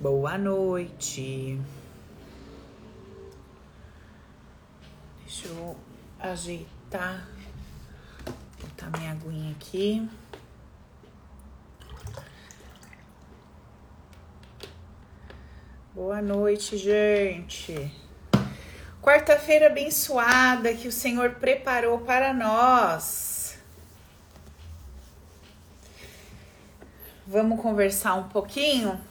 Boa noite. Deixa eu ajeitar, botar minha aguinha aqui. Boa noite, gente. Quarta-feira abençoada que o Senhor preparou para nós. Vamos conversar um pouquinho?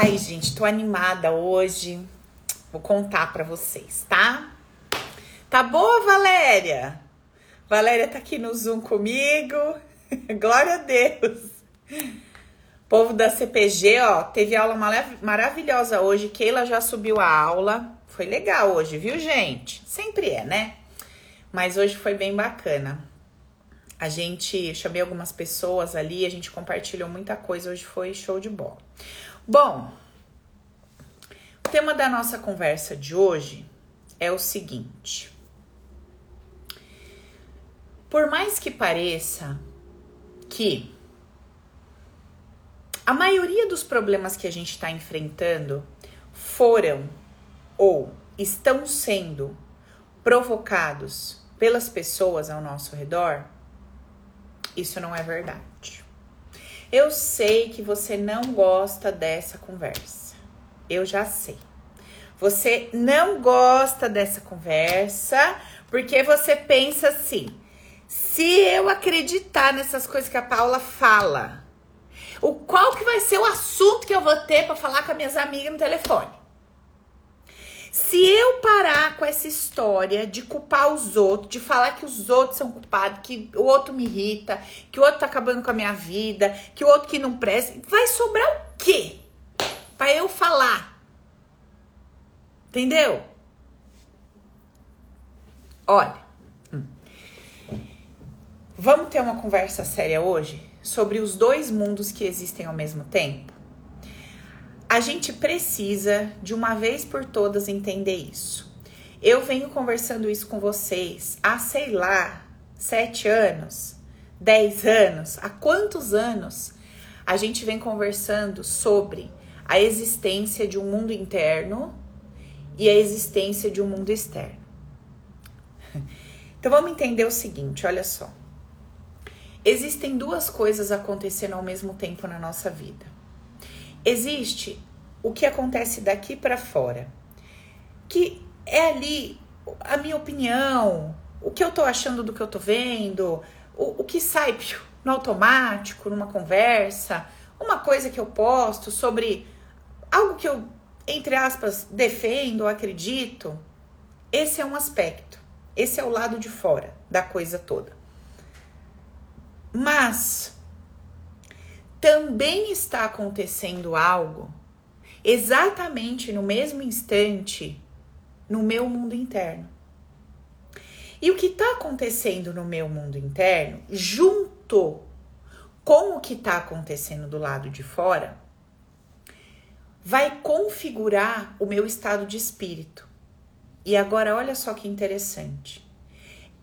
Ai, gente, tô animada hoje. Vou contar para vocês, tá? Tá boa, Valéria? Valéria tá aqui no Zoom comigo. Glória a Deus. Povo da CPG, ó, teve aula maravilhosa hoje. Keila já subiu a aula. Foi legal hoje, viu, gente? Sempre é, né? Mas hoje foi bem bacana. A gente chamei algumas pessoas ali, a gente compartilhou muita coisa. Hoje foi show de bola. Bom, o tema da nossa conversa de hoje é o seguinte. Por mais que pareça que a maioria dos problemas que a gente está enfrentando foram ou estão sendo provocados pelas pessoas ao nosso redor, isso não é verdade. Eu sei que você não gosta dessa conversa. Eu já sei. Você não gosta dessa conversa porque você pensa assim: se eu acreditar nessas coisas que a Paula fala, o qual que vai ser o assunto que eu vou ter para falar com as minhas amigas no telefone? Se eu parar com essa história de culpar os outros, de falar que os outros são culpados, que o outro me irrita, que o outro tá acabando com a minha vida, que o outro que não presta, vai sobrar o quê? Para eu falar. Entendeu? Olha. Hum. Vamos ter uma conversa séria hoje sobre os dois mundos que existem ao mesmo tempo? A gente precisa, de uma vez por todas, entender isso. Eu venho conversando isso com vocês há, sei lá, sete anos, dez anos, há quantos anos a gente vem conversando sobre a existência de um mundo interno e a existência de um mundo externo. Então vamos entender o seguinte, olha só. Existem duas coisas acontecendo ao mesmo tempo na nossa vida. Existe o que acontece daqui para fora, que é ali a minha opinião, o que eu tô achando do que eu tô vendo, o, o que sai no automático, numa conversa, uma coisa que eu posto sobre algo que eu, entre aspas, defendo ou acredito. Esse é um aspecto. Esse é o lado de fora da coisa toda. Mas também está acontecendo algo exatamente no mesmo instante no meu mundo interno. E o que está acontecendo no meu mundo interno, junto com o que está acontecendo do lado de fora, vai configurar o meu estado de espírito. E agora, olha só que interessante.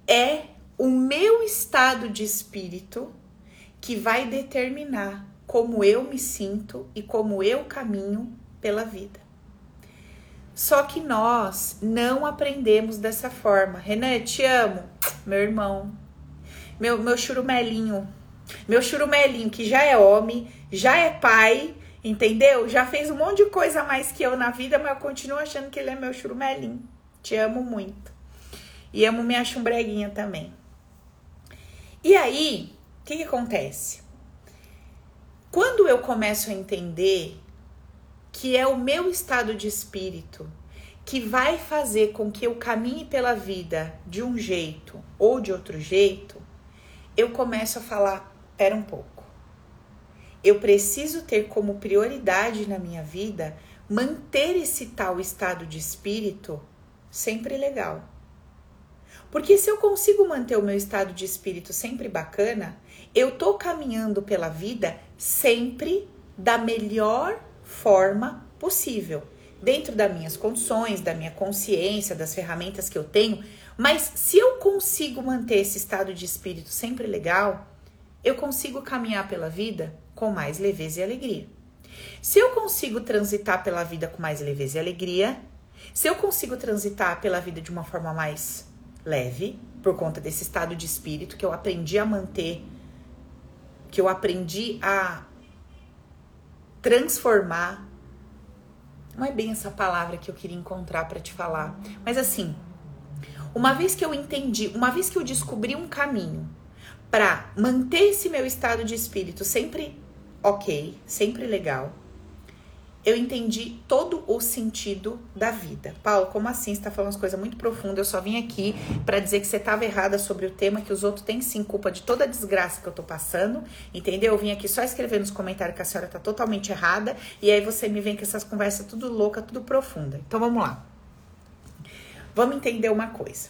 É o meu estado de espírito que vai determinar como eu me sinto e como eu caminho pela vida. Só que nós não aprendemos dessa forma. Renan, te amo, meu irmão, meu, meu churumelinho, meu churumelinho que já é homem, já é pai, entendeu? Já fez um monte de coisa a mais que eu na vida, mas eu continuo achando que ele é meu churumelinho. Te amo muito. E amo minha chumbreguinha também. E aí, o que, que acontece? Quando eu começo a entender que é o meu estado de espírito que vai fazer com que eu caminhe pela vida de um jeito ou de outro jeito, eu começo a falar: pera um pouco. Eu preciso ter como prioridade na minha vida manter esse tal estado de espírito sempre legal. Porque se eu consigo manter o meu estado de espírito sempre bacana, eu tô caminhando pela vida sempre da melhor forma possível, dentro das minhas condições, da minha consciência, das ferramentas que eu tenho. Mas se eu consigo manter esse estado de espírito sempre legal, eu consigo caminhar pela vida com mais leveza e alegria. Se eu consigo transitar pela vida com mais leveza e alegria, se eu consigo transitar pela vida de uma forma mais leve, por conta desse estado de espírito que eu aprendi a manter, que eu aprendi a transformar. Não é bem essa palavra que eu queria encontrar para te falar, mas assim, uma vez que eu entendi, uma vez que eu descobri um caminho para manter esse meu estado de espírito sempre ok, sempre legal, eu entendi todo o sentido da vida. Paulo, como assim? Você tá falando umas coisas muito profundas. Eu só vim aqui para dizer que você estava errada sobre o tema, que os outros têm sim culpa de toda a desgraça que eu tô passando, entendeu? Eu vim aqui só escrever nos comentários que a senhora tá totalmente errada, e aí você me vem com essas conversas tudo louca, tudo profunda. Então vamos lá. Vamos entender uma coisa.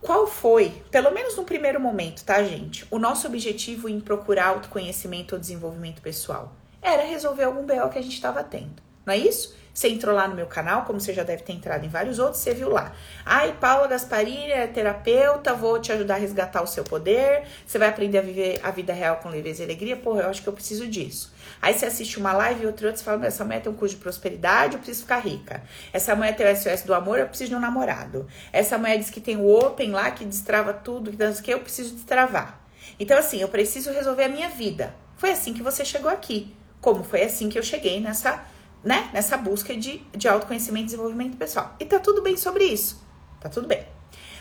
Qual foi, pelo menos no primeiro momento, tá, gente, o nosso objetivo em procurar autoconhecimento ou desenvolvimento pessoal? Era resolver algum BO que a gente estava tendo, não é isso? Você entrou lá no meu canal, como você já deve ter entrado em vários outros, você viu lá. Ai, Paula Gasparini é terapeuta, vou te ajudar a resgatar o seu poder. Você vai aprender a viver a vida real com leveza e alegria. Porra, eu acho que eu preciso disso. Aí você assiste uma live e outra, outra, você fala, essa mulher tem um curso de prosperidade, eu preciso ficar rica. Essa mulher tem o SOS do amor, eu preciso de um namorado. Essa mulher diz que tem o Open lá, que destrava tudo, que dança que eu preciso destravar. Então, assim, eu preciso resolver a minha vida. Foi assim que você chegou aqui. Como foi assim que eu cheguei nessa né, nessa busca de, de autoconhecimento e desenvolvimento pessoal. E tá tudo bem sobre isso. Tá tudo bem.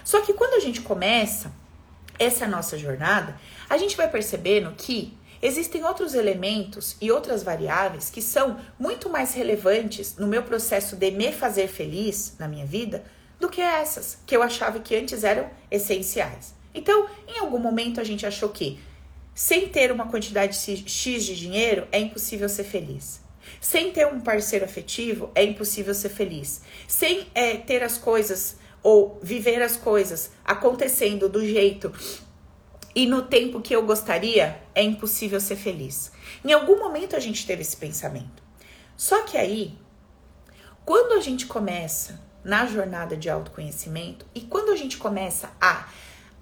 Só que quando a gente começa essa nossa jornada, a gente vai percebendo que existem outros elementos e outras variáveis que são muito mais relevantes no meu processo de me fazer feliz na minha vida do que essas que eu achava que antes eram essenciais. Então, em algum momento a gente achou que sem ter uma quantidade X de dinheiro é impossível ser feliz. Sem ter um parceiro afetivo, é impossível ser feliz. Sem é, ter as coisas ou viver as coisas acontecendo do jeito e no tempo que eu gostaria, é impossível ser feliz. Em algum momento a gente teve esse pensamento. Só que aí, quando a gente começa na jornada de autoconhecimento e quando a gente começa a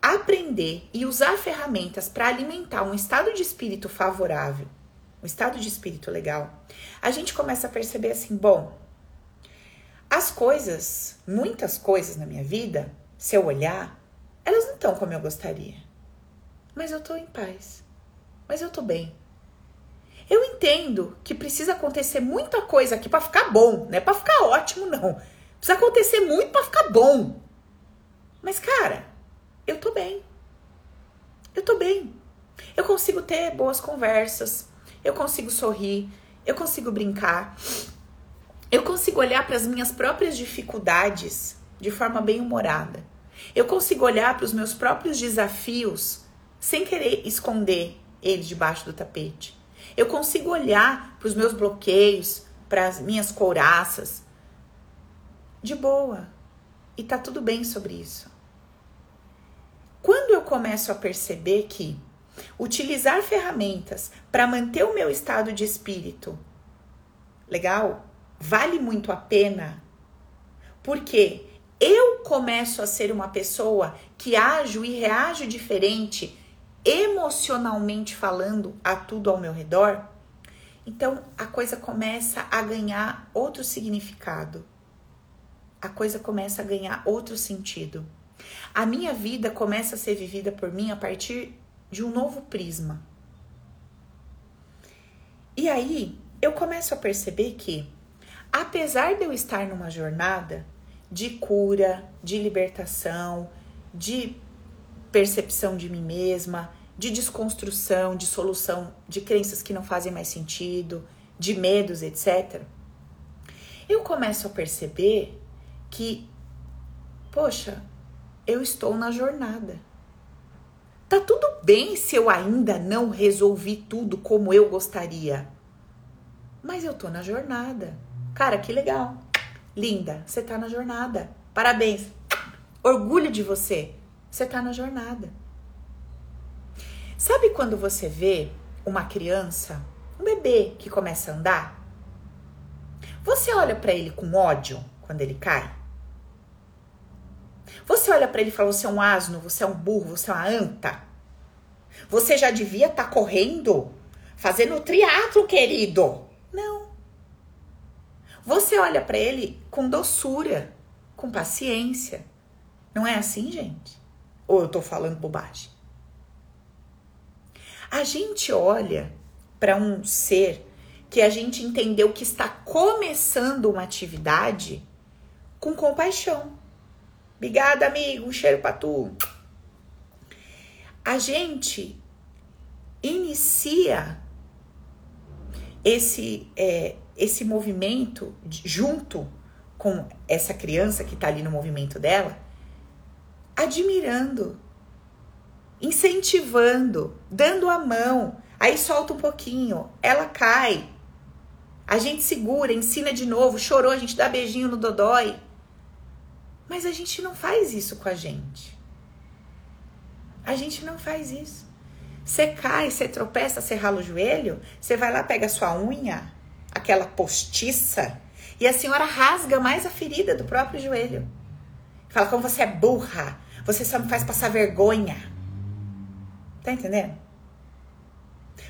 aprender e usar ferramentas para alimentar um estado de espírito favorável um estado de espírito legal, a gente começa a perceber assim: bom, as coisas, muitas coisas na minha vida, se eu olhar, elas não estão como eu gostaria. Mas eu tô em paz. Mas eu tô bem. Eu entendo que precisa acontecer muita coisa aqui para ficar bom, não é para ficar ótimo não. Precisa acontecer muito para ficar bom. Mas cara, eu tô bem. Eu tô bem. Eu consigo ter boas conversas eu consigo sorrir, eu consigo brincar, eu consigo olhar para as minhas próprias dificuldades de forma bem humorada. Eu consigo olhar para os meus próprios desafios sem querer esconder eles debaixo do tapete. Eu consigo olhar para os meus bloqueios, para as minhas couraças de boa. E tá tudo bem sobre isso. Começo a perceber que utilizar ferramentas para manter o meu estado de espírito legal, vale muito a pena, porque eu começo a ser uma pessoa que ajo e reajo diferente, emocionalmente falando, a tudo ao meu redor. Então a coisa começa a ganhar outro significado. A coisa começa a ganhar outro sentido. A minha vida começa a ser vivida por mim a partir de um novo prisma. E aí eu começo a perceber que, apesar de eu estar numa jornada de cura, de libertação, de percepção de mim mesma, de desconstrução, de solução de crenças que não fazem mais sentido, de medos, etc. Eu começo a perceber que, poxa, eu estou na jornada. Tá tudo bem se eu ainda não resolvi tudo como eu gostaria. Mas eu tô na jornada. Cara, que legal. Linda, você tá na jornada. Parabéns. Orgulho de você. Você tá na jornada. Sabe quando você vê uma criança, um bebê que começa a andar? Você olha para ele com ódio quando ele cai? Você olha para ele e fala: você é um asno, você é um burro, você é uma anta. Você já devia estar tá correndo fazendo triatlo, querido. Não. Você olha para ele com doçura, com paciência. Não é assim, gente? Ou eu tô falando bobagem? A gente olha para um ser que a gente entendeu que está começando uma atividade com compaixão. Obrigada, amigo. Um cheiro para tu. A gente inicia esse, é, esse movimento junto com essa criança que está ali no movimento dela, admirando, incentivando, dando a mão. Aí solta um pouquinho, ela cai. A gente segura, ensina de novo, chorou, a gente dá beijinho no dodói. Mas a gente não faz isso com a gente. A gente não faz isso. Você cai, você tropeça, você rala o joelho, você vai lá, pega sua unha, aquela postiça, e a senhora rasga mais a ferida do próprio joelho. Fala como você é burra, você só me faz passar vergonha. Tá entendendo?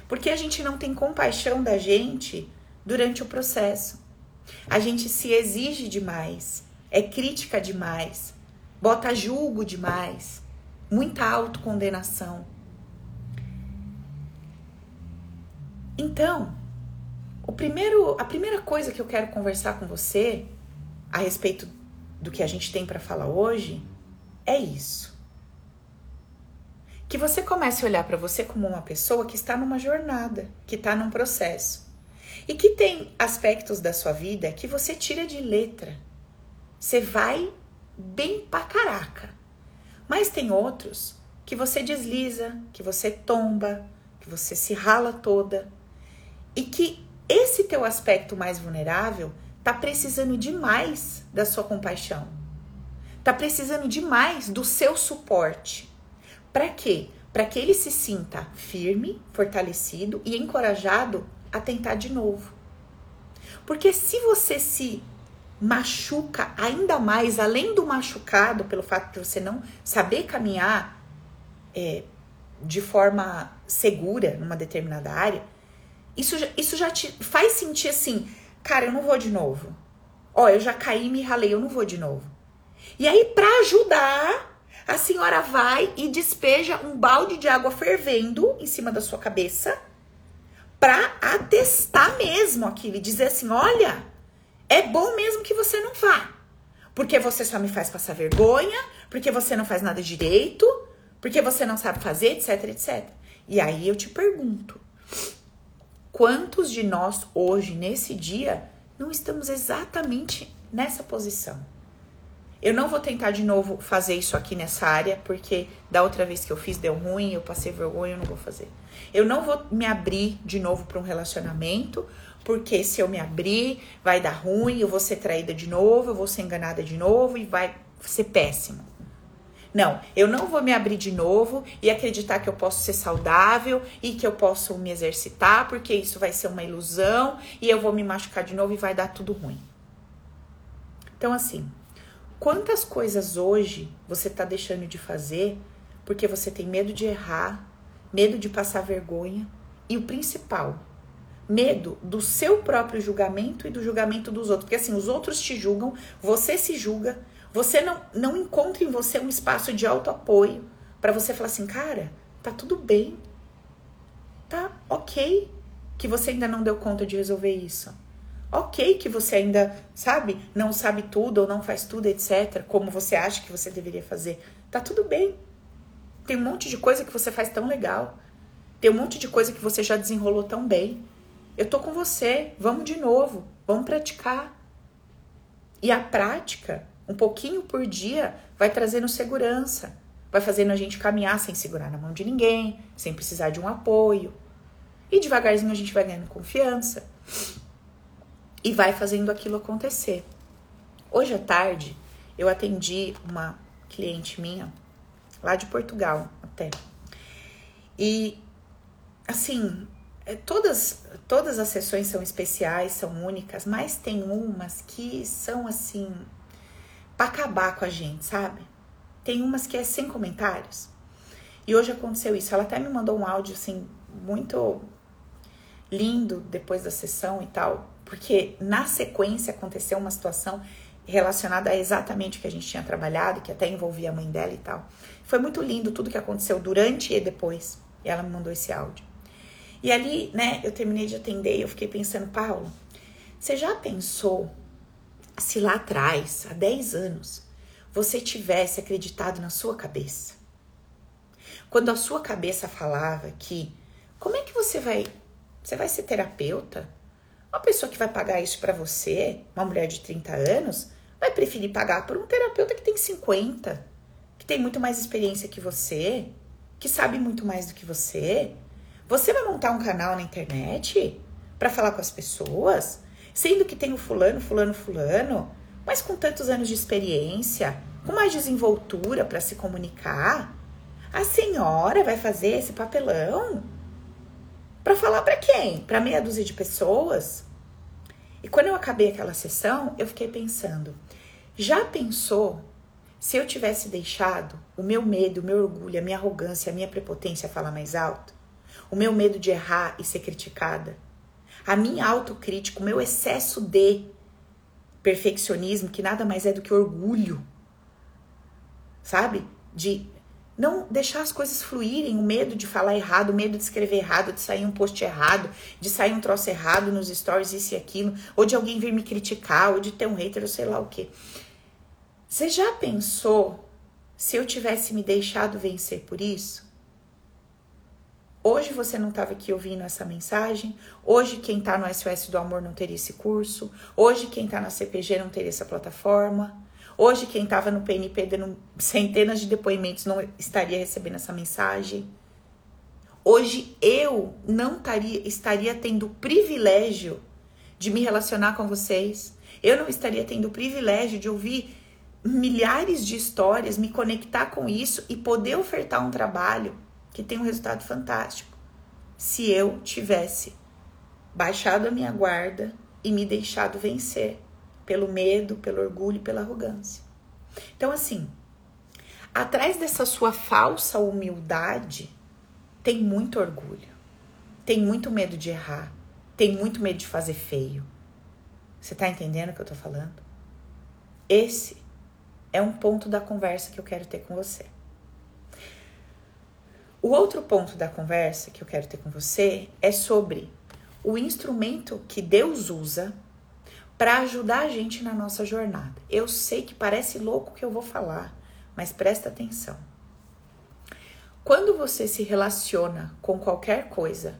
Porque a gente não tem compaixão da gente durante o processo. A gente se exige demais, é crítica demais, bota julgo demais, muita autocondenação. Então, o primeiro, a primeira coisa que eu quero conversar com você a respeito do que a gente tem para falar hoje é isso. Que você comece a olhar para você como uma pessoa que está numa jornada, que está num processo. E que tem aspectos da sua vida que você tira de letra. Você vai bem pra caraca. Mas tem outros que você desliza, que você tomba, que você se rala toda e que esse teu aspecto mais vulnerável tá precisando demais da sua compaixão. Tá precisando demais do seu suporte. Para quê? Para que ele se sinta firme, fortalecido e encorajado a tentar de novo. Porque se você se machuca ainda mais, além do machucado pelo fato de você não saber caminhar é, de forma segura numa determinada área, isso, isso já te faz sentir assim, cara, eu não vou de novo. Ó, eu já caí me ralei, eu não vou de novo. E aí, para ajudar, a senhora vai e despeja um balde de água fervendo em cima da sua cabeça para atestar mesmo aquilo e dizer assim: olha, é bom mesmo que você não vá. Porque você só me faz passar vergonha, porque você não faz nada direito, porque você não sabe fazer, etc, etc. E aí eu te pergunto: Quantos de nós hoje, nesse dia, não estamos exatamente nessa posição? Eu não vou tentar de novo fazer isso aqui nessa área, porque da outra vez que eu fiz deu ruim, eu passei vergonha, eu não vou fazer. Eu não vou me abrir de novo para um relacionamento, porque se eu me abrir, vai dar ruim, eu vou ser traída de novo, eu vou ser enganada de novo e vai ser péssimo. Não, eu não vou me abrir de novo e acreditar que eu posso ser saudável e que eu posso me exercitar, porque isso vai ser uma ilusão e eu vou me machucar de novo e vai dar tudo ruim. Então, assim, quantas coisas hoje você está deixando de fazer porque você tem medo de errar, medo de passar vergonha e o principal, medo do seu próprio julgamento e do julgamento dos outros. Porque assim, os outros te julgam, você se julga, você não, não encontra em você um espaço de autoapoio para você falar assim, cara, tá tudo bem. Tá ok que você ainda não deu conta de resolver isso. Ok que você ainda, sabe, não sabe tudo ou não faz tudo, etc, como você acha que você deveria fazer. Tá tudo bem. Tem um monte de coisa que você faz tão legal. Tem um monte de coisa que você já desenrolou tão bem. Eu tô com você, vamos de novo, vamos praticar. E a prática um pouquinho por dia vai trazendo segurança, vai fazendo a gente caminhar sem segurar na mão de ninguém, sem precisar de um apoio. E devagarzinho a gente vai ganhando confiança e vai fazendo aquilo acontecer. Hoje à tarde eu atendi uma cliente minha lá de Portugal até. E assim, é, todas todas as sessões são especiais, são únicas, mas tem umas que são assim para acabar com a gente, sabe? Tem umas que é sem comentários. E hoje aconteceu isso. Ela até me mandou um áudio assim, muito lindo depois da sessão e tal, porque na sequência aconteceu uma situação relacionada a exatamente o que a gente tinha trabalhado, que até envolvia a mãe dela e tal. Foi muito lindo tudo que aconteceu durante e depois. E ela me mandou esse áudio. E ali, né, eu terminei de atender e eu fiquei pensando, Paulo, você já pensou se lá atrás, há 10 anos, você tivesse acreditado na sua cabeça? Quando a sua cabeça falava que como é que você vai você vai ser terapeuta? Uma pessoa que vai pagar isso para você, uma mulher de 30 anos, vai preferir pagar por um terapeuta que tem 50, que tem muito mais experiência que você, que sabe muito mais do que você. Você vai montar um canal na internet para falar com as pessoas, sendo que tem o fulano, fulano, fulano, mas com tantos anos de experiência, com mais desenvoltura para se comunicar. A senhora vai fazer esse papelão? Para falar para quem? Para meia dúzia de pessoas? E quando eu acabei aquela sessão, eu fiquei pensando: já pensou se eu tivesse deixado o meu medo, o meu orgulho, a minha arrogância, a minha prepotência falar mais alto? O meu medo de errar e ser criticada? A minha autocrítica, o meu excesso de perfeccionismo, que nada mais é do que orgulho, sabe? De não deixar as coisas fluírem, o medo de falar errado, o medo de escrever errado, de sair um post errado, de sair um troço errado nos stories, isso e aquilo, ou de alguém vir me criticar, ou de ter um hater, ou sei lá o que. Você já pensou se eu tivesse me deixado vencer por isso? Hoje você não estava aqui ouvindo essa mensagem. Hoje quem está no SOS do Amor não teria esse curso. Hoje quem está na CPG não teria essa plataforma. Hoje, quem estava no PNP dando centenas de depoimentos não estaria recebendo essa mensagem. Hoje eu não taria, estaria tendo o privilégio de me relacionar com vocês. Eu não estaria tendo o privilégio de ouvir milhares de histórias, me conectar com isso e poder ofertar um trabalho que tem um resultado fantástico. Se eu tivesse baixado a minha guarda e me deixado vencer pelo medo, pelo orgulho, pela arrogância. Então, assim, atrás dessa sua falsa humildade tem muito orgulho, tem muito medo de errar, tem muito medo de fazer feio. Você tá entendendo o que eu tô falando? Esse é um ponto da conversa que eu quero ter com você. O outro ponto da conversa que eu quero ter com você é sobre o instrumento que Deus usa para ajudar a gente na nossa jornada. Eu sei que parece louco que eu vou falar, mas presta atenção. Quando você se relaciona com qualquer coisa,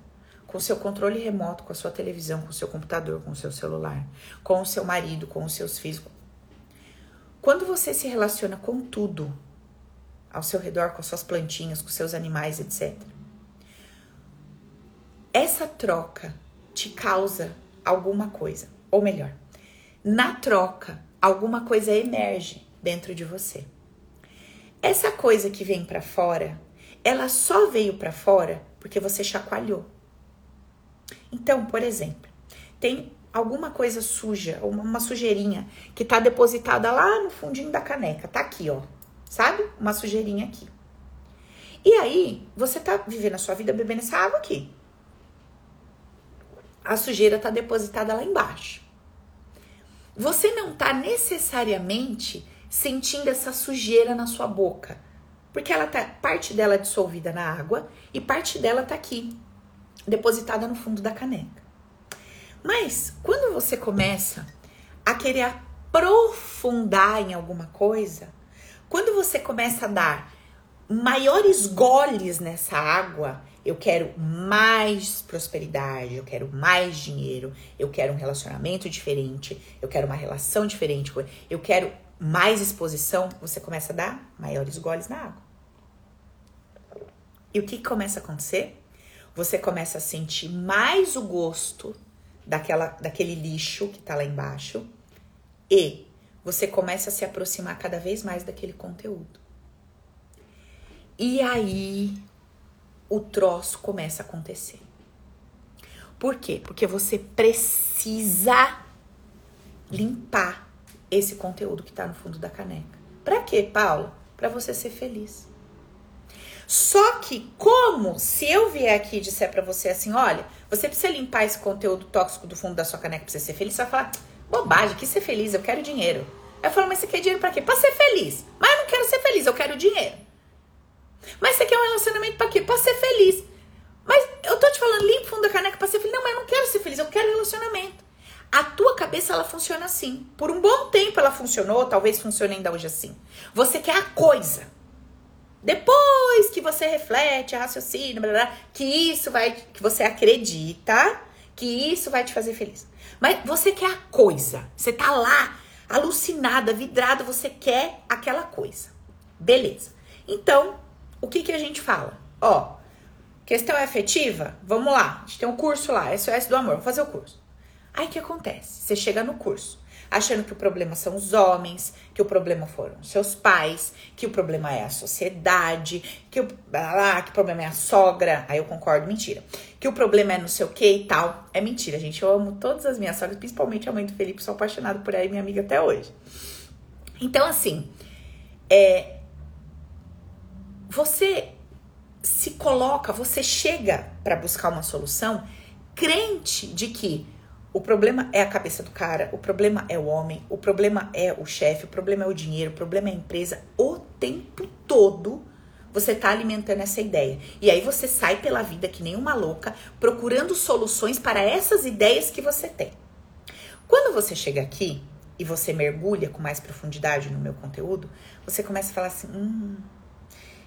com seu controle remoto, com a sua televisão, com o seu computador, com o seu celular, com o seu marido, com os seus filhos, quando você se relaciona com tudo ao seu redor, com as suas plantinhas, com seus animais, etc. Essa troca te causa alguma coisa, ou melhor, na troca, alguma coisa emerge dentro de você. Essa coisa que vem para fora, ela só veio para fora porque você chacoalhou. Então, por exemplo, tem alguma coisa suja, uma sujeirinha que tá depositada lá no fundinho da caneca, tá aqui, ó. Sabe? Uma sujeirinha aqui. E aí, você tá vivendo a sua vida bebendo essa água aqui. A sujeira tá depositada lá embaixo você não está necessariamente sentindo essa sujeira na sua boca, porque ela tá parte dela é dissolvida na água e parte dela tá aqui, depositada no fundo da caneca. Mas quando você começa a querer aprofundar em alguma coisa, quando você começa a dar maiores goles nessa água, eu quero mais prosperidade, eu quero mais dinheiro, eu quero um relacionamento diferente, eu quero uma relação diferente, eu quero mais exposição, você começa a dar maiores goles na água. E o que começa a acontecer? Você começa a sentir mais o gosto daquela, daquele lixo que tá lá embaixo e você começa a se aproximar cada vez mais daquele conteúdo. E aí o troço começa a acontecer. Por quê? Porque você precisa limpar esse conteúdo que está no fundo da caneca. Para quê, Paulo? Para você ser feliz. Só que, como se eu vier aqui e disser pra você assim: olha, você precisa limpar esse conteúdo tóxico do fundo da sua caneca pra você ser feliz, você vai falar: bobagem, que ser feliz, eu quero dinheiro. Aí eu falo: mas você quer dinheiro pra quê? Pra ser feliz. Mas eu não quero ser feliz, eu quero dinheiro. Mas você quer um relacionamento pra quê? Pra ser feliz. Mas eu tô te falando, limpa o fundo da caneca pra ser feliz. Não, mas eu não quero ser feliz, eu quero relacionamento. A tua cabeça ela funciona assim. Por um bom tempo ela funcionou, talvez funcione ainda hoje assim. Você quer a coisa. Depois que você reflete, raciocina, blá, blá, que isso vai, que você acredita que isso vai te fazer feliz. Mas você quer a coisa. Você tá lá, alucinada, vidrada, você quer aquela coisa. Beleza. Então, o que que a gente fala? Ó, questão afetiva, vamos lá. A gente tem um curso lá, SOS do amor, vou fazer o curso. Aí o que acontece? Você chega no curso achando que o problema são os homens, que o problema foram seus pais, que o problema é a sociedade, que o, que o problema é a sogra. Aí eu concordo, mentira. Que o problema é não sei o que e tal. É mentira, gente. Eu amo todas as minhas sogras, principalmente a mãe do Felipe, sou apaixonada por ela e minha amiga até hoje. Então, assim, é, você se coloca, você chega para buscar uma solução crente de que o problema é a cabeça do cara, o problema é o homem, o problema é o chefe, o problema é o dinheiro, o problema é a empresa. O tempo todo você tá alimentando essa ideia. E aí você sai pela vida que nem uma louca, procurando soluções para essas ideias que você tem. Quando você chega aqui e você mergulha com mais profundidade no meu conteúdo, você começa a falar assim: hum,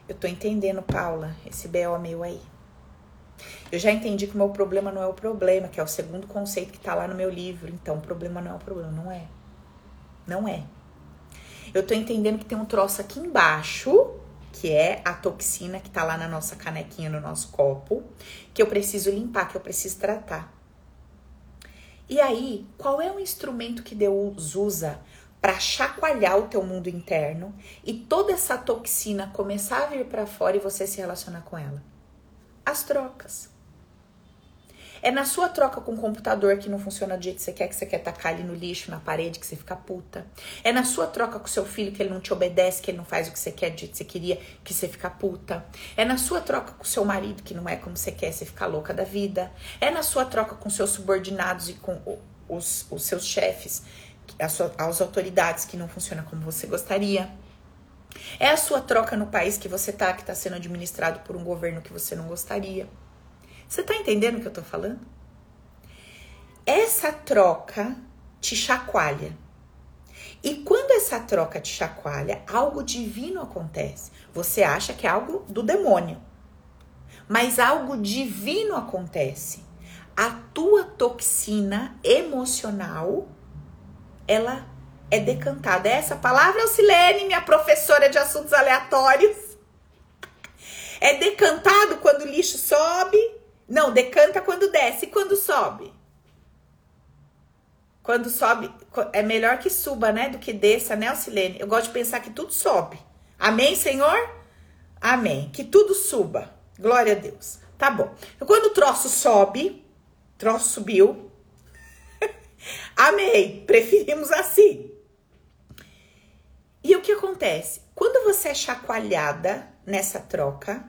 eu tô entendendo, Paula, esse B.O. meu aí. Eu já entendi que o meu problema não é o problema, que é o segundo conceito que está lá no meu livro. Então, o problema não é o problema. Não é. Não é. Eu tô entendendo que tem um troço aqui embaixo, que é a toxina que tá lá na nossa canequinha, no nosso copo, que eu preciso limpar, que eu preciso tratar. E aí, qual é o instrumento que Deus usa para chacoalhar o teu mundo interno e toda essa toxina começar a vir para fora e você se relacionar com ela? As trocas. É na sua troca com o computador que não funciona do jeito que você quer, que você quer tacar ele no lixo, na parede, que você fica puta. É na sua troca com seu filho que ele não te obedece, que ele não faz o que você quer do jeito que você queria, que você fica puta. É na sua troca com seu marido que não é como você quer, você fica louca da vida. É na sua troca com seus subordinados e com os, os seus chefes, as, as autoridades que não funciona como você gostaria. É a sua troca no país que você tá, que está sendo administrado por um governo que você não gostaria. Você tá entendendo o que eu tô falando? Essa troca te chacoalha. E quando essa troca te chacoalha, algo divino acontece. Você acha que é algo do demônio. Mas algo divino acontece. A tua toxina emocional, ela é decantada. É essa palavra, Silene, minha professora de assuntos aleatórios. É decantado quando o lixo sobe não, decanta quando desce e quando sobe. Quando sobe, é melhor que suba, né? Do que desça, né, Silene? Eu gosto de pensar que tudo sobe. Amém, Senhor? Amém. Que tudo suba. Glória a Deus. Tá bom. Então, quando o troço sobe, troço subiu. Amém. Preferimos assim. E o que acontece? Quando você é chacoalhada nessa troca,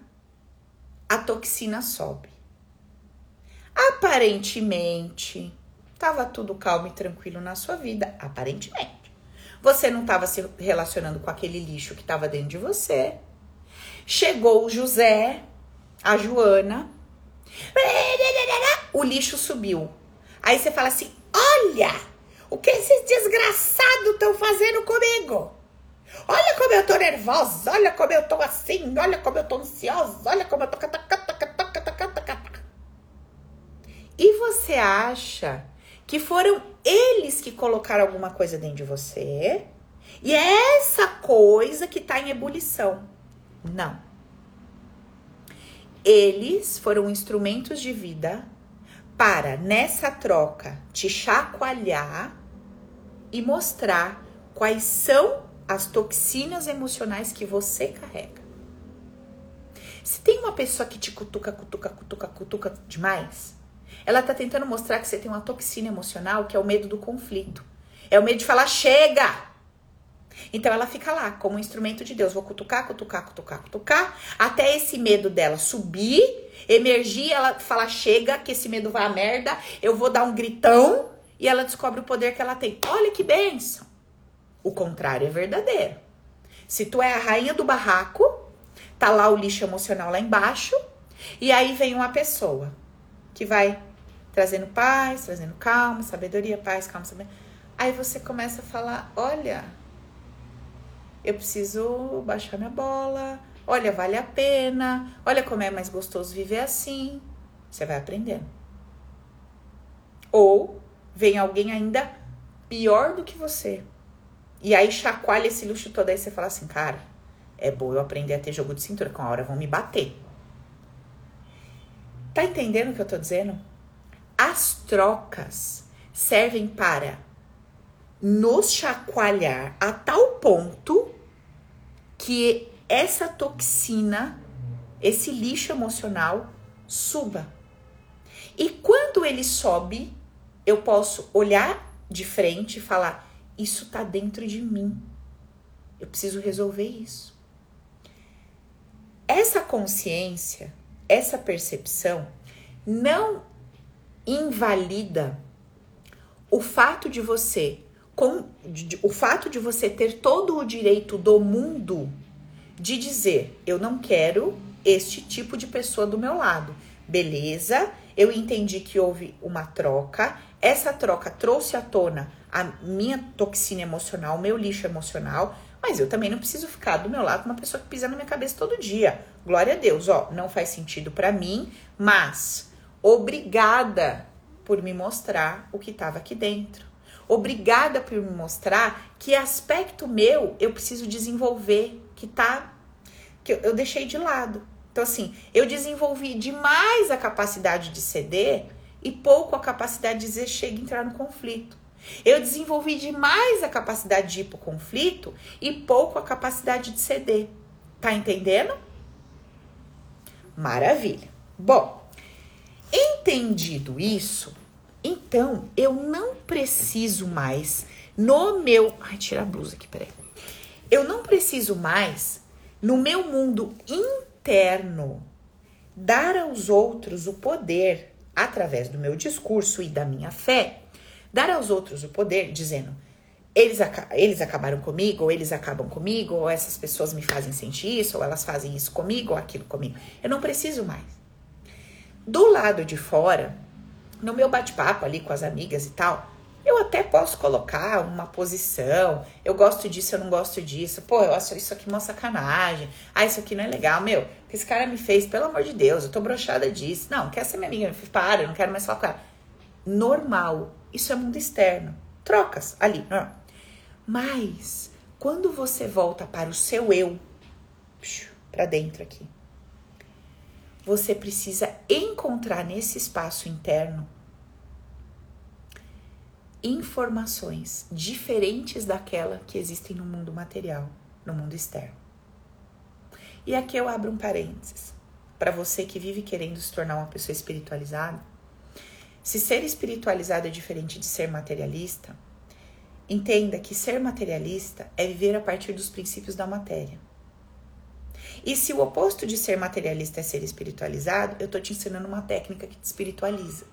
a toxina sobe. Aparentemente, estava tudo calmo e tranquilo na sua vida, aparentemente. Você não estava se relacionando com aquele lixo que estava dentro de você. Chegou o José, a Joana. O lixo subiu. Aí você fala assim: Olha, o que esses desgraçados estão fazendo comigo? Olha como eu tô nervosa, olha como eu tô assim, olha como eu tô ansiosa, olha como eu tô. E você acha que foram eles que colocaram alguma coisa dentro de você e é essa coisa que está em ebulição? Não. Eles foram instrumentos de vida para, nessa troca, te chacoalhar e mostrar quais são as toxinas emocionais que você carrega. Se tem uma pessoa que te cutuca, cutuca, cutuca, cutuca demais, ela tá tentando mostrar que você tem uma toxina emocional, que é o medo do conflito. É o medo de falar chega. Então ela fica lá como instrumento de Deus. Vou cutucar, cutucar, cutucar, cutucar, até esse medo dela subir, emergir, ela fala: chega, que esse medo vai a merda, eu vou dar um gritão e ela descobre o poder que ela tem. Olha que benção! O contrário é verdadeiro. Se tu é a rainha do barraco, tá lá o lixo emocional lá embaixo, e aí vem uma pessoa que vai trazendo paz, trazendo calma, sabedoria, paz, calma, sabedoria. Aí você começa a falar: olha, eu preciso baixar minha bola, olha, vale a pena, olha como é mais gostoso viver assim. Você vai aprendendo. Ou vem alguém ainda pior do que você. E aí chacoalha esse luxo todo. Aí você fala assim, cara, é bom eu aprender a ter jogo de cintura, com a hora vão me bater. Tá entendendo o que eu tô dizendo? As trocas servem para nos chacoalhar a tal ponto que essa toxina, esse lixo emocional, suba. E quando ele sobe, eu posso olhar de frente e falar: Isso tá dentro de mim. Eu preciso resolver isso. Essa consciência, essa percepção, não invalida o fato de você com de, o fato de você ter todo o direito do mundo de dizer eu não quero este tipo de pessoa do meu lado. Beleza? Eu entendi que houve uma troca. Essa troca trouxe à tona a minha toxina emocional, o meu lixo emocional, mas eu também não preciso ficar do meu lado com uma pessoa que pisa na minha cabeça todo dia. Glória a Deus, ó, não faz sentido para mim, mas obrigada por me mostrar o que estava aqui dentro. Obrigada por me mostrar que aspecto meu eu preciso desenvolver, que tá que eu deixei de lado. Então assim, eu desenvolvi demais a capacidade de ceder e pouco a capacidade de dizer chega e entrar no conflito. Eu desenvolvi demais a capacidade de ir pro conflito e pouco a capacidade de ceder. Tá entendendo? Maravilha. Bom, entendido isso, então, eu não preciso mais no meu. Ai, tira a blusa aqui, peraí. Eu não preciso mais, no meu mundo interno, dar aos outros o poder, através do meu discurso e da minha fé, dar aos outros o poder, dizendo: eles, eles acabaram comigo, ou eles acabam comigo, ou essas pessoas me fazem sentir isso, ou elas fazem isso comigo, ou aquilo comigo. Eu não preciso mais. Do lado de fora, no meu bate-papo ali com as amigas e tal, eu até posso colocar uma posição. Eu gosto disso, eu não gosto disso. Pô, eu acho isso aqui uma sacanagem. Ah, isso aqui não é legal. Meu, que esse cara me fez, pelo amor de Deus, eu tô brochada disso. Não, quer ser minha amiga? Para, eu não quero mais falar com ela. Normal. Isso é mundo externo. Trocas ali. Mas, quando você volta para o seu eu, para dentro aqui, você precisa encontrar nesse espaço interno informações diferentes daquela que existem no mundo material, no mundo externo. E aqui eu abro um parênteses. Para você que vive querendo se tornar uma pessoa espiritualizada, se ser espiritualizado é diferente de ser materialista, entenda que ser materialista é viver a partir dos princípios da matéria. E se o oposto de ser materialista é ser espiritualizado, eu tô te ensinando uma técnica que te espiritualiza.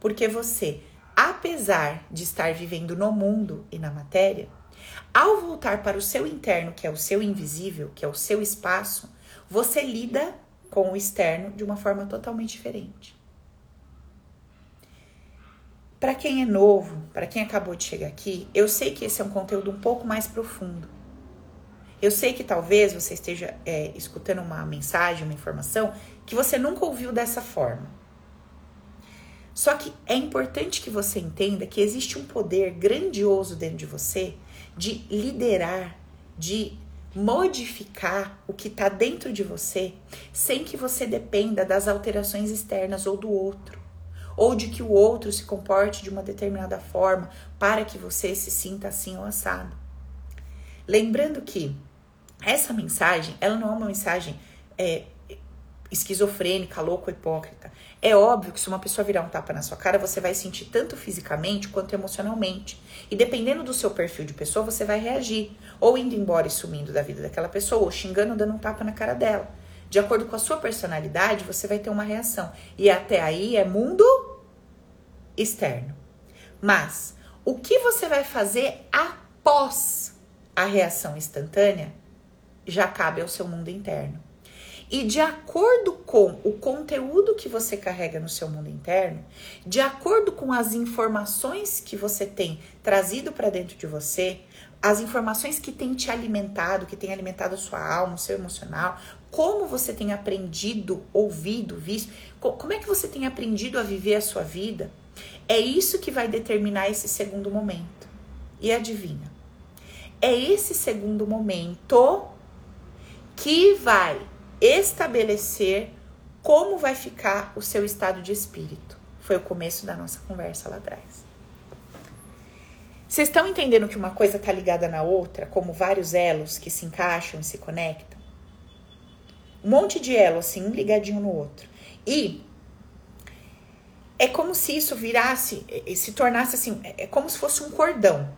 Porque você, apesar de estar vivendo no mundo e na matéria, ao voltar para o seu interno, que é o seu invisível, que é o seu espaço, você lida com o externo de uma forma totalmente diferente. Para quem é novo, para quem acabou de chegar aqui, eu sei que esse é um conteúdo um pouco mais profundo. Eu sei que talvez você esteja é, escutando uma mensagem, uma informação que você nunca ouviu dessa forma. Só que é importante que você entenda que existe um poder grandioso dentro de você de liderar, de modificar o que está dentro de você sem que você dependa das alterações externas ou do outro, ou de que o outro se comporte de uma determinada forma para que você se sinta assim ou assado. Lembrando que essa mensagem, ela não é uma mensagem é, esquizofrênica, louco, hipócrita. É óbvio que se uma pessoa virar um tapa na sua cara, você vai sentir tanto fisicamente quanto emocionalmente. E dependendo do seu perfil de pessoa, você vai reagir. Ou indo embora e sumindo da vida daquela pessoa, ou xingando, dando um tapa na cara dela. De acordo com a sua personalidade, você vai ter uma reação. E até aí é mundo externo. Mas o que você vai fazer após a reação instantânea já cabe ao seu mundo interno. E de acordo com o conteúdo que você carrega no seu mundo interno, de acordo com as informações que você tem trazido para dentro de você, as informações que tem te alimentado, que tem alimentado a sua alma, o seu emocional, como você tem aprendido, ouvido, visto, como é que você tem aprendido a viver a sua vida, é isso que vai determinar esse segundo momento. E adivinha? É esse segundo momento que vai estabelecer como vai ficar o seu estado de espírito. Foi o começo da nossa conversa lá atrás. Vocês estão entendendo que uma coisa está ligada na outra, como vários elos que se encaixam e se conectam? Um monte de elo assim, um ligadinho no outro. E é como se isso virasse, se tornasse assim, é, é como se fosse um cordão.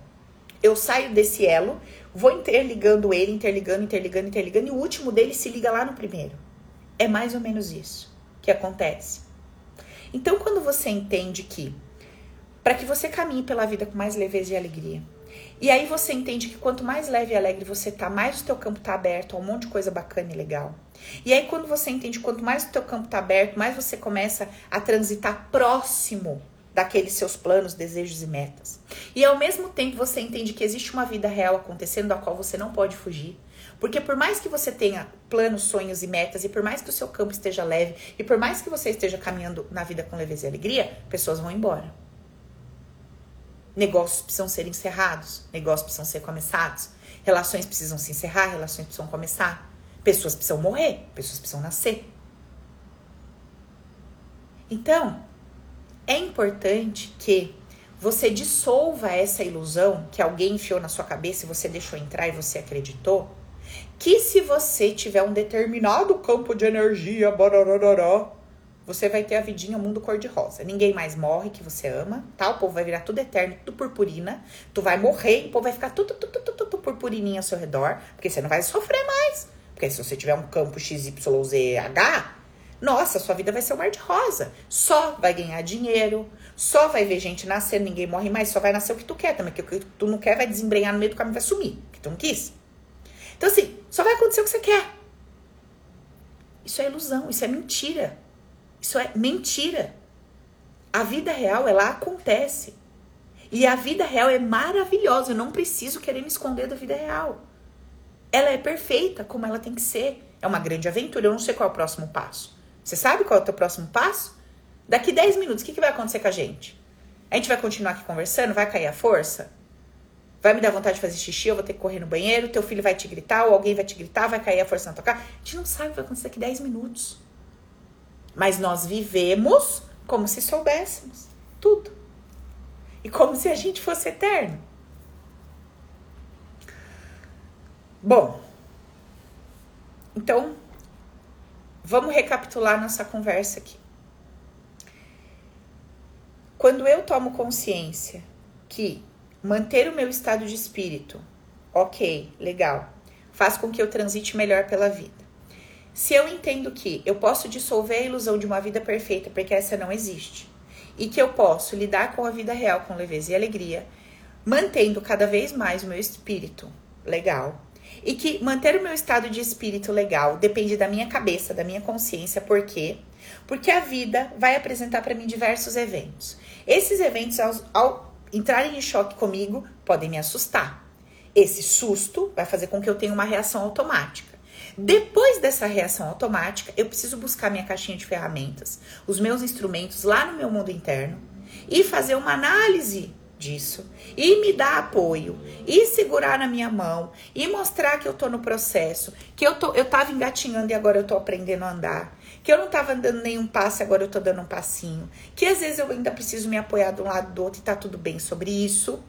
Eu saio desse elo, vou interligando ele, interligando, interligando, interligando, e o último dele se liga lá no primeiro. É mais ou menos isso que acontece. Então, quando você entende que para que você caminhe pela vida com mais leveza e alegria, e aí você entende que quanto mais leve e alegre você tá, mais o teu campo tá aberto a um monte de coisa bacana e legal. E aí quando você entende quanto mais o teu campo tá aberto, mais você começa a transitar próximo daqueles seus planos, desejos e metas. E ao mesmo tempo você entende que existe uma vida real acontecendo da qual você não pode fugir. Porque por mais que você tenha planos, sonhos e metas, e por mais que o seu campo esteja leve, e por mais que você esteja caminhando na vida com leveza e alegria, pessoas vão embora. Negócios precisam ser encerrados, negócios precisam ser começados, relações precisam se encerrar, relações precisam começar, pessoas precisam morrer, pessoas precisam nascer. Então, é importante que você dissolva essa ilusão que alguém enfiou na sua cabeça e você deixou entrar e você acreditou. Que se você tiver um determinado campo de energia, você vai ter a vidinha mundo cor-de-rosa. Ninguém mais morre que você ama, tá? O povo vai virar tudo eterno, tudo purpurina. Tu vai morrer e o povo vai ficar tudo, tudo, tudo, tudo purpurininha ao seu redor, porque você não vai sofrer mais. Porque se você tiver um campo XYZH, nossa, sua vida vai ser um mar de rosa. Só vai ganhar dinheiro, só vai ver gente nascer, ninguém morre mais, só vai nascer o que tu quer também. Porque o que tu não quer vai desembrenhar no meio do caminho vai sumir, que tu não quis. Então, assim, só vai acontecer o que você quer. Isso é ilusão, isso é mentira. Isso é mentira. A vida real, ela acontece. E a vida real é maravilhosa. Eu não preciso querer me esconder da vida real. Ela é perfeita como ela tem que ser. É uma grande aventura. Eu não sei qual é o próximo passo. Você sabe qual é o teu próximo passo? Daqui 10 minutos, o que, que vai acontecer com a gente? A gente vai continuar aqui conversando? Vai cair a força? Vai me dar vontade de fazer xixi, eu vou ter que correr no banheiro, teu filho vai te gritar, ou alguém vai te gritar, vai cair a força na tua cara. A gente não sabe o que vai acontecer daqui 10 minutos. Mas nós vivemos como se soubéssemos tudo. E como se a gente fosse eterno. Bom, então Vamos recapitular nossa conversa aqui. Quando eu tomo consciência que manter o meu estado de espírito, ok, legal, faz com que eu transite melhor pela vida. Se eu entendo que eu posso dissolver a ilusão de uma vida perfeita, porque essa não existe, e que eu posso lidar com a vida real com leveza e alegria, mantendo cada vez mais o meu espírito legal, e que manter o meu estado de espírito legal depende da minha cabeça, da minha consciência, por quê? Porque a vida vai apresentar para mim diversos eventos. Esses eventos, ao, ao entrarem em choque comigo, podem me assustar. Esse susto vai fazer com que eu tenha uma reação automática. Depois dessa reação automática, eu preciso buscar minha caixinha de ferramentas, os meus instrumentos lá no meu mundo interno e fazer uma análise disso. E me dar apoio. E segurar na minha mão. E mostrar que eu tô no processo, que eu tô eu tava engatinhando e agora eu tô aprendendo a andar, que eu não tava dando nenhum passo e agora eu tô dando um passinho, que às vezes eu ainda preciso me apoiar de um lado do outro e tá tudo bem sobre isso.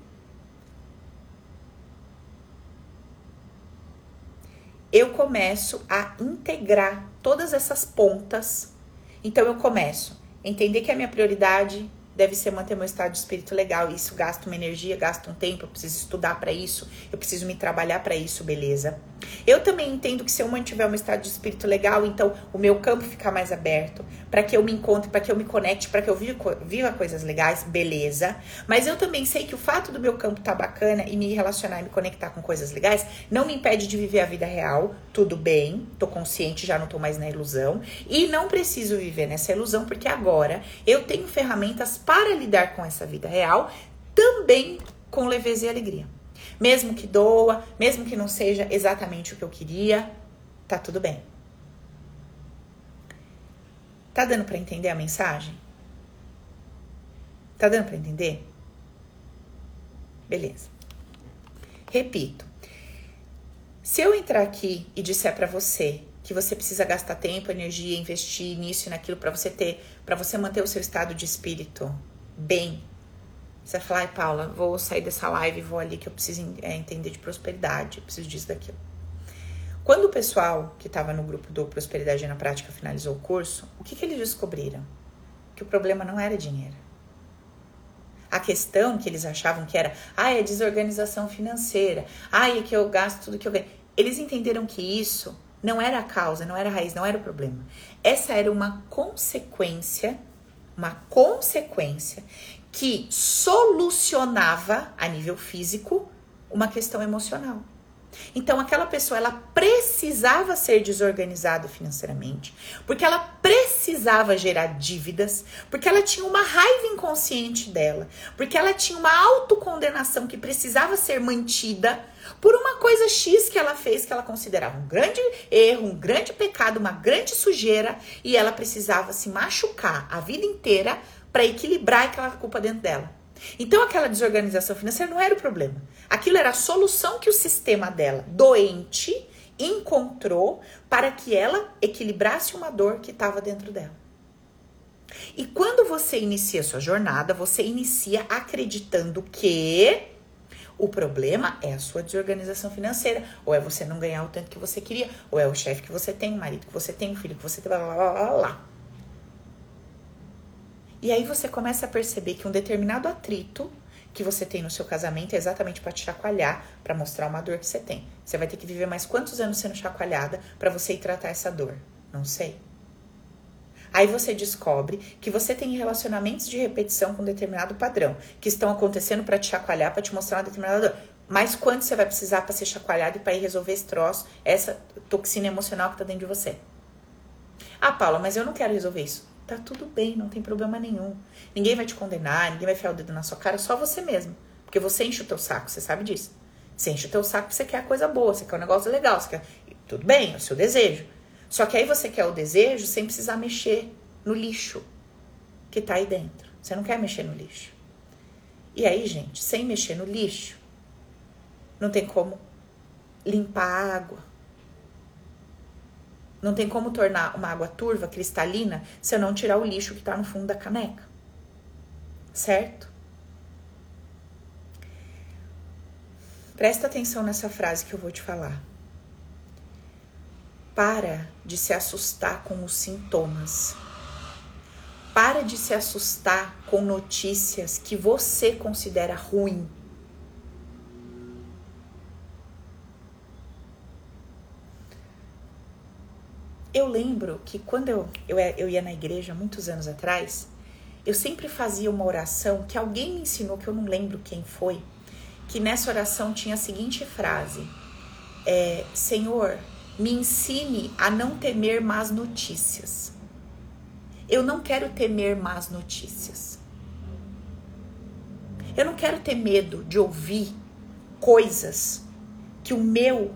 eu começo a integrar todas essas pontas. Então eu começo a entender que a minha prioridade deve ser manter meu estado de espírito legal. Isso gasta uma energia, gasta um tempo, eu preciso estudar para isso, eu preciso me trabalhar para isso, beleza? Eu também entendo que se eu mantiver um estado de espírito legal, então o meu campo fica mais aberto, para que eu me encontre, para que eu me conecte, para que eu viva, viva, coisas legais, beleza? Mas eu também sei que o fato do meu campo tá bacana e me relacionar e me conectar com coisas legais não me impede de viver a vida real, tudo bem, tô consciente, já não tô mais na ilusão e não preciso viver nessa ilusão porque agora eu tenho ferramentas para lidar com essa vida real, também com leveza e alegria. Mesmo que doa, mesmo que não seja exatamente o que eu queria, tá tudo bem. Tá dando para entender a mensagem? Tá dando para entender? Beleza. Repito. Se eu entrar aqui e disser para você que você precisa gastar tempo, energia, investir nisso e naquilo para você ter, para você manter o seu estado de espírito bem. Você vai falar, ai Paula, vou sair dessa live vou ali que eu preciso é, entender de prosperidade, eu preciso disso daquilo. Quando o pessoal que estava no grupo do Prosperidade na Prática finalizou o curso, o que, que eles descobriram? Que o problema não era dinheiro. A questão que eles achavam que era, ah, é desorganização financeira, ah, é que eu gasto tudo que eu ganho. Eles entenderam que isso não era a causa, não era a raiz, não era o problema. Essa era uma consequência, uma consequência que solucionava a nível físico uma questão emocional. Então aquela pessoa ela precisava ser desorganizada financeiramente, porque ela precisava gerar dívidas, porque ela tinha uma raiva inconsciente dela, porque ela tinha uma autocondenação que precisava ser mantida por uma coisa X que ela fez que ela considerava um grande erro, um grande pecado, uma grande sujeira, e ela precisava se machucar a vida inteira para equilibrar aquela culpa dentro dela. Então aquela desorganização financeira não era o problema. Aquilo era a solução que o sistema dela, doente, encontrou para que ela equilibrasse uma dor que estava dentro dela. E quando você inicia sua jornada, você inicia acreditando que o problema é a sua desorganização financeira, ou é você não ganhar o tanto que você queria, ou é o chefe que você tem, o marido que você tem, o filho que você tem, blá blá blá blá. blá. E aí você começa a perceber que um determinado atrito que você tem no seu casamento é exatamente para te chacoalhar, para mostrar uma dor que você tem. Você vai ter que viver mais quantos anos sendo chacoalhada para você ir tratar essa dor? Não sei. Aí você descobre que você tem relacionamentos de repetição com um determinado padrão, que estão acontecendo para te chacoalhar, para te mostrar uma determinada dor. Mas quanto você vai precisar para ser chacoalhado e para ir resolver esse troço, essa toxina emocional que tá dentro de você? Ah, Paula, mas eu não quero resolver isso. Tá tudo bem, não tem problema nenhum. Ninguém vai te condenar, ninguém vai enfiar o dedo na sua cara, só você mesmo. Porque você enche o teu saco, você sabe disso. Você enche o teu saco porque você quer a coisa boa, você quer um negócio legal, você quer... Tudo bem, é o seu desejo. Só que aí você quer o desejo sem precisar mexer no lixo que tá aí dentro. Você não quer mexer no lixo. E aí, gente, sem mexer no lixo, não tem como limpar a água, não tem como tornar uma água turva, cristalina, se eu não tirar o lixo que está no fundo da caneca. Certo? Presta atenção nessa frase que eu vou te falar. Para de se assustar com os sintomas. Para de se assustar com notícias que você considera ruim eu lembro que quando eu, eu, eu ia na igreja muitos anos atrás, eu sempre fazia uma oração que alguém me ensinou, que eu não lembro quem foi, que nessa oração tinha a seguinte frase: é, Senhor, me ensine a não temer más notícias. Eu não quero temer más notícias. Eu não quero ter medo de ouvir coisas que o meu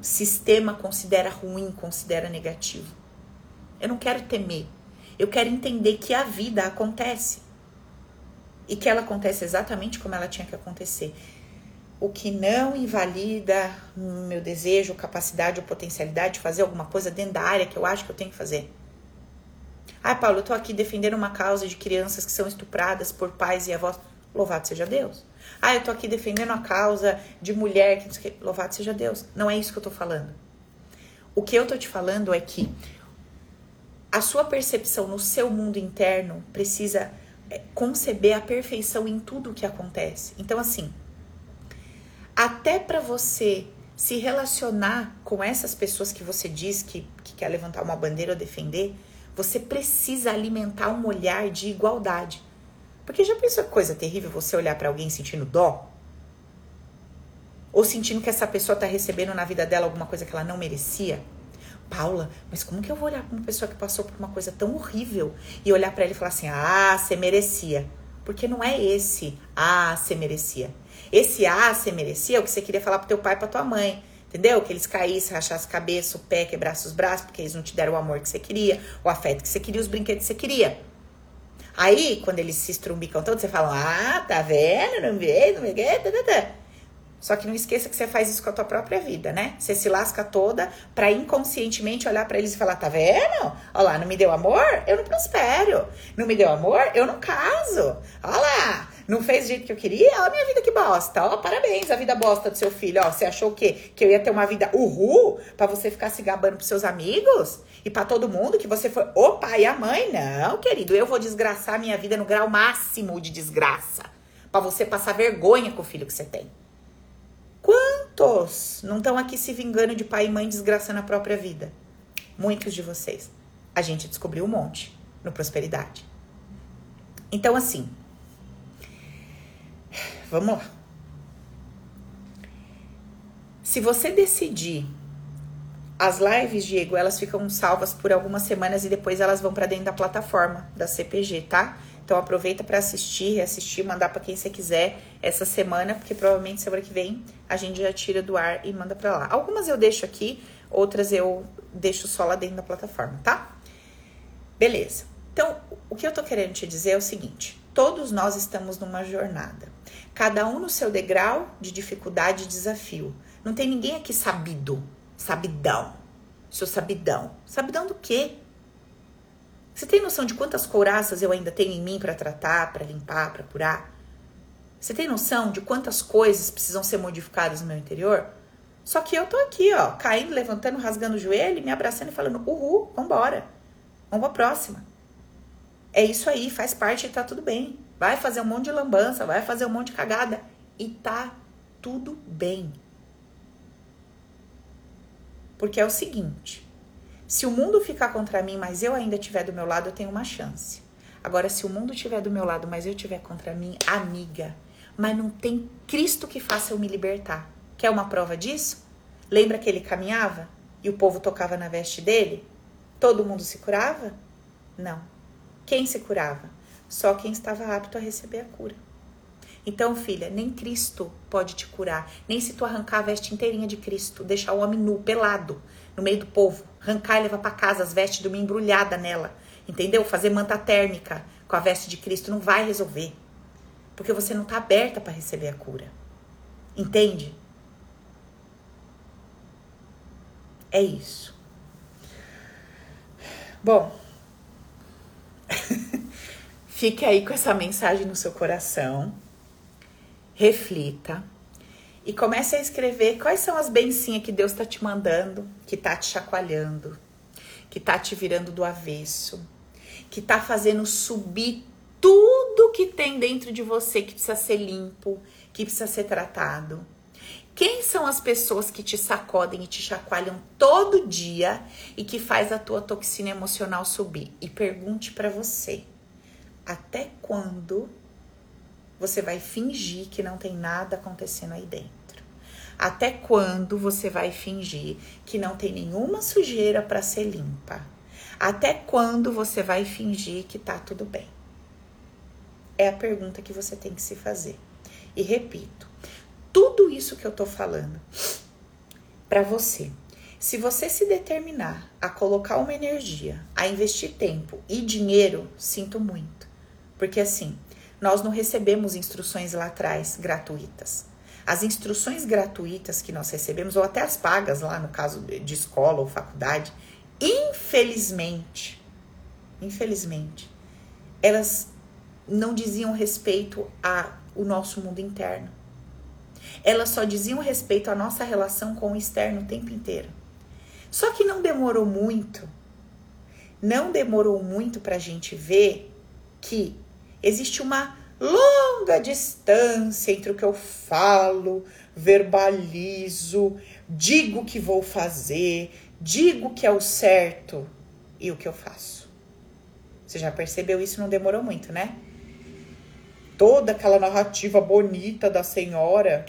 sistema considera ruim, considera negativo. Eu não quero temer. Eu quero entender que a vida acontece. E que ela acontece exatamente como ela tinha que acontecer. O que não invalida meu desejo, capacidade ou potencialidade de fazer alguma coisa dentro da área que eu acho que eu tenho que fazer. Ah, Paulo, eu tô aqui defendendo uma causa de crianças que são estupradas por pais e avós. Louvado seja Deus. Ah, eu tô aqui defendendo a causa de mulher que louvado seja Deus. Não é isso que eu tô falando. O que eu tô te falando é que a sua percepção no seu mundo interno precisa é, conceber a perfeição em tudo o que acontece. Então, assim, até para você se relacionar com essas pessoas que você diz que, que quer levantar uma bandeira ou defender, você precisa alimentar um olhar de igualdade. Porque já pensou que coisa terrível você olhar para alguém sentindo dó? Ou sentindo que essa pessoa tá recebendo na vida dela alguma coisa que ela não merecia? Paula, mas como que eu vou olhar para uma pessoa que passou por uma coisa tão horrível e olhar para ela e falar assim: "Ah, você merecia"? Porque não é esse "ah, você merecia". Esse ah, você merecia é o que você queria falar pro teu pai pra tua mãe. Entendeu? Que eles caíssem, rachassem a cabeça, o pé, quebrassem os braços, porque eles não te deram o amor que você queria, o afeto que você queria, os brinquedos que você queria. Aí, quando eles se estrumbicam todos, você fala, ah, tá vendo? Não vê, não vê, tá, tá. Só que não esqueça que você faz isso com a tua própria vida, né? Você se lasca toda para inconscientemente olhar para eles e falar: tá vendo? Olha lá, não me deu amor? Eu não prospero. Não me deu amor? Eu não caso. Olha lá, não fez do jeito que eu queria? Olha a minha vida que bosta. Ó, parabéns, a vida bosta do seu filho. Ó, você achou o quê? Que eu ia ter uma vida uhul pra você ficar se gabando pros seus amigos? E para todo mundo que você foi o pai e a mãe? Não, querido, eu vou desgraçar minha vida no grau máximo de desgraça. para você passar vergonha com o filho que você tem. Quantos não estão aqui se vingando de pai e mãe desgraçando a própria vida? Muitos de vocês. A gente descobriu um monte no Prosperidade. Então, assim, Vamos lá. Se você decidir, as lives, Diego, elas ficam salvas por algumas semanas e depois elas vão para dentro da plataforma da CPG, tá? Então aproveita para assistir, reassistir, mandar para quem você quiser essa semana, porque provavelmente semana que vem a gente já tira do ar e manda para lá. Algumas eu deixo aqui, outras eu deixo só lá dentro da plataforma, tá? Beleza. Então, o que eu tô querendo te dizer é o seguinte: todos nós estamos numa jornada cada um no seu degrau de dificuldade e desafio. Não tem ninguém aqui sabido, sabidão. Seu sabidão. Sabidão do quê? Você tem noção de quantas couraças eu ainda tenho em mim para tratar, para limpar, para curar? Você tem noção de quantas coisas precisam ser modificadas no meu interior? Só que eu tô aqui, ó, caindo, levantando, rasgando o joelho, me abraçando e falando: uhul, vambora. Vamos pra próxima. É isso aí, faz parte e tá tudo bem vai fazer um monte de lambança, vai fazer um monte de cagada e tá tudo bem. Porque é o seguinte, se o mundo ficar contra mim, mas eu ainda estiver do meu lado, eu tenho uma chance. Agora, se o mundo estiver do meu lado, mas eu estiver contra mim, amiga, mas não tem Cristo que faça eu me libertar. Quer uma prova disso? Lembra que ele caminhava e o povo tocava na veste dele? Todo mundo se curava? Não. Quem se curava? só quem estava apto a receber a cura. Então, filha, nem Cristo pode te curar, nem se tu arrancar a veste inteirinha de Cristo, deixar o homem nu, pelado, no meio do povo, arrancar e levar para casa as vestes de uma embrulhada nela, entendeu? Fazer manta térmica com a veste de Cristo não vai resolver, porque você não está aberta para receber a cura. Entende? É isso. Bom, Fique aí com essa mensagem no seu coração. Reflita. E comece a escrever quais são as bencinhas que Deus está te mandando, que está te chacoalhando, que está te virando do avesso, que está fazendo subir tudo que tem dentro de você que precisa ser limpo, que precisa ser tratado. Quem são as pessoas que te sacodem e te chacoalham todo dia e que faz a tua toxina emocional subir? E pergunte para você até quando você vai fingir que não tem nada acontecendo aí dentro? Até quando você vai fingir que não tem nenhuma sujeira para ser limpa? Até quando você vai fingir que tá tudo bem? É a pergunta que você tem que se fazer. E repito, tudo isso que eu tô falando para você, se você se determinar a colocar uma energia, a investir tempo e dinheiro, sinto muito. Porque assim, nós não recebemos instruções lá atrás gratuitas. As instruções gratuitas que nós recebemos, ou até as pagas lá no caso de escola ou faculdade, infelizmente, infelizmente, elas não diziam respeito ao nosso mundo interno. Elas só diziam respeito à nossa relação com o externo o tempo inteiro. Só que não demorou muito. Não demorou muito para a gente ver que existe uma longa distância entre o que eu falo, verbalizo, digo que vou fazer, digo que é o certo e o que eu faço. Você já percebeu isso? Não demorou muito, né? Toda aquela narrativa bonita da senhora,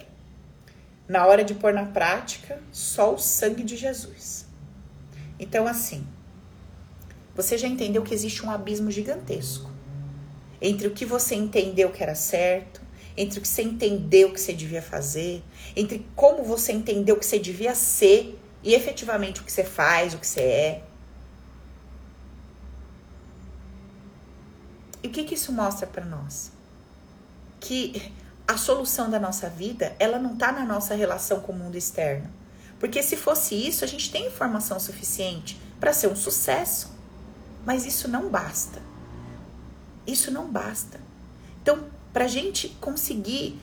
na hora de pôr na prática, só o sangue de Jesus. Então, assim, você já entendeu que existe um abismo gigantesco entre o que você entendeu que era certo, entre o que você entendeu que você devia fazer, entre como você entendeu que você devia ser e efetivamente o que você faz, o que você é. E o que, que isso mostra para nós? Que a solução da nossa vida, ela não está na nossa relação com o mundo externo. Porque se fosse isso, a gente tem informação suficiente para ser um sucesso. Mas isso não basta. Isso não basta. Então, para a gente conseguir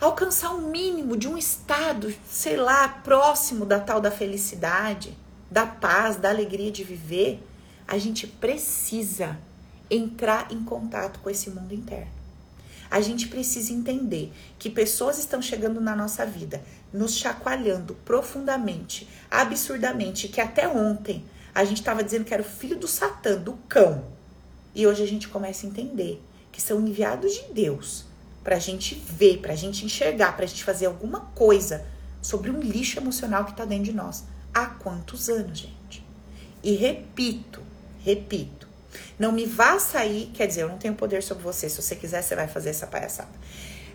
alcançar um mínimo de um estado, sei lá, próximo da tal da felicidade, da paz, da alegria de viver, a gente precisa entrar em contato com esse mundo interno. A gente precisa entender que pessoas estão chegando na nossa vida, nos chacoalhando profundamente, absurdamente, que até ontem a gente estava dizendo que era o filho do Satã, do cão. E hoje a gente começa a entender que são enviados de Deus para a gente ver, para a gente enxergar, para a gente fazer alguma coisa sobre um lixo emocional que está dentro de nós. Há quantos anos, gente? E repito, repito, não me vá sair, quer dizer, eu não tenho poder sobre você. Se você quiser, você vai fazer essa palhaçada.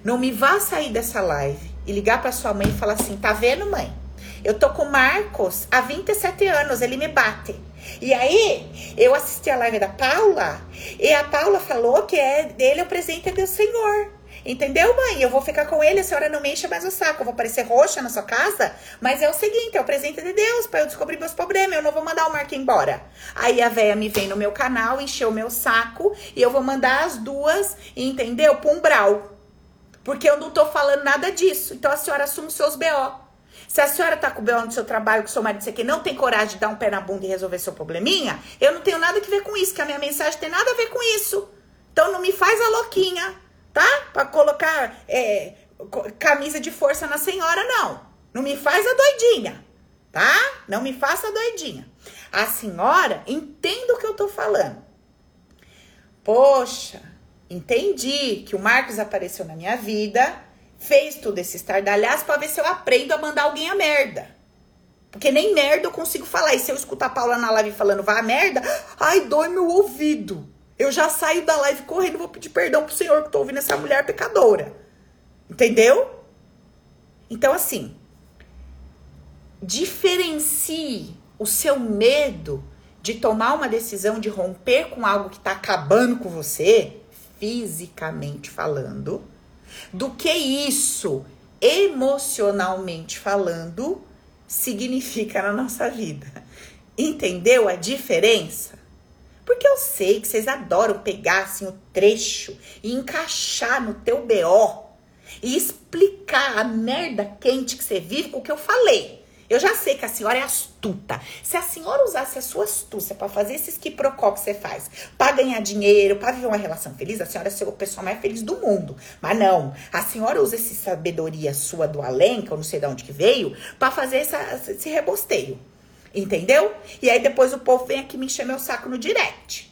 Não me vá sair dessa live e ligar para sua mãe e falar assim: tá vendo, mãe? Eu tô com o Marcos há 27 anos, ele me bate. E aí, eu assisti a live da Paula e a Paula falou que é dele é o presente do Senhor. Entendeu, mãe? Eu vou ficar com ele, a senhora não me enche mais o saco. Eu vou parecer roxa na sua casa. Mas é o seguinte, é o presente de Deus para eu descobrir meus problemas. Eu não vou mandar o Marco embora. Aí a véia me vem no meu canal, encheu o meu saco e eu vou mandar as duas, entendeu? Pra um brau. Porque eu não tô falando nada disso. Então a senhora assume seus BO. Se a senhora tá com o B.O. no seu trabalho, que seu marido aqui não tem coragem de dar um pé na bunda e resolver seu probleminha, eu não tenho nada que ver com isso, que a minha mensagem tem nada a ver com isso. Então não me faz a louquinha, tá? Pra colocar é, camisa de força na senhora, não. Não me faz a doidinha, tá? Não me faça doidinha. A senhora entenda o que eu tô falando. Poxa, entendi que o Marcos apareceu na minha vida fez tudo esse estardalhaço pra ver se eu aprendo a mandar alguém a merda. Porque nem merda eu consigo falar. E se eu escutar a Paula na live falando vá a merda, ai, dói meu ouvido. Eu já saio da live correndo, vou pedir perdão pro senhor que tô ouvindo essa mulher pecadora. Entendeu? Então, assim, diferencie o seu medo de tomar uma decisão de romper com algo que tá acabando com você, fisicamente falando, do que isso, emocionalmente falando, significa na nossa vida. Entendeu a diferença? Porque eu sei que vocês adoram pegar assim o trecho e encaixar no teu BO e explicar a merda quente que você vive com o que eu falei. Eu já sei que a senhora é astuta. Se a senhora usasse a sua astúcia para fazer esses quiprocó que você faz, para ganhar dinheiro, para viver uma relação feliz, a senhora é o pessoal mais feliz do mundo. Mas não, a senhora usa essa sabedoria sua do além, que eu não sei de onde que veio, para fazer essa, esse rebosteio. Entendeu? E aí depois o povo vem aqui me encher meu saco no direct.